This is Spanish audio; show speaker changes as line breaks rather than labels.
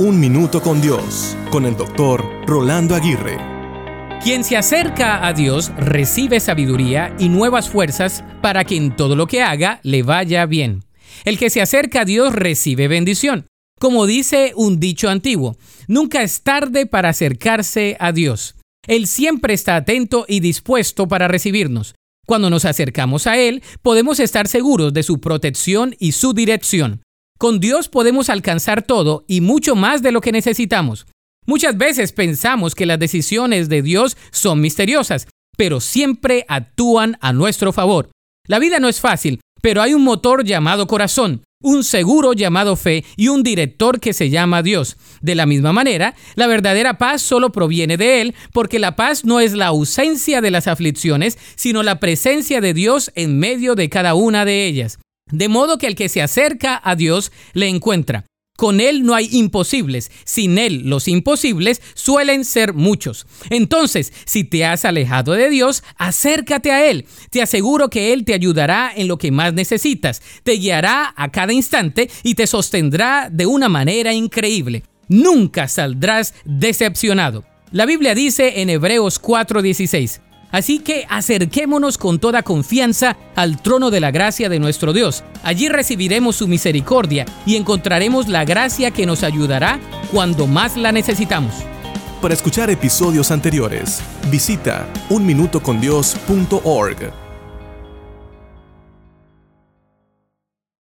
Un Minuto con Dios, con el doctor Rolando Aguirre.
Quien se acerca a Dios recibe sabiduría y nuevas fuerzas para que en todo lo que haga le vaya bien. El que se acerca a Dios recibe bendición. Como dice un dicho antiguo, nunca es tarde para acercarse a Dios. Él siempre está atento y dispuesto para recibirnos. Cuando nos acercamos a Él, podemos estar seguros de su protección y su dirección. Con Dios podemos alcanzar todo y mucho más de lo que necesitamos. Muchas veces pensamos que las decisiones de Dios son misteriosas, pero siempre actúan a nuestro favor. La vida no es fácil, pero hay un motor llamado corazón, un seguro llamado fe y un director que se llama Dios. De la misma manera, la verdadera paz solo proviene de Él, porque la paz no es la ausencia de las aflicciones, sino la presencia de Dios en medio de cada una de ellas. De modo que el que se acerca a Dios le encuentra. Con Él no hay imposibles, sin Él los imposibles suelen ser muchos. Entonces, si te has alejado de Dios, acércate a Él. Te aseguro que Él te ayudará en lo que más necesitas, te guiará a cada instante y te sostendrá de una manera increíble. Nunca saldrás decepcionado. La Biblia dice en Hebreos 4:16, Así que acerquémonos con toda confianza al trono de la gracia de nuestro Dios. Allí recibiremos su misericordia y encontraremos la gracia que nos ayudará cuando más la necesitamos.
Para escuchar episodios anteriores, visita unminutocondios.org.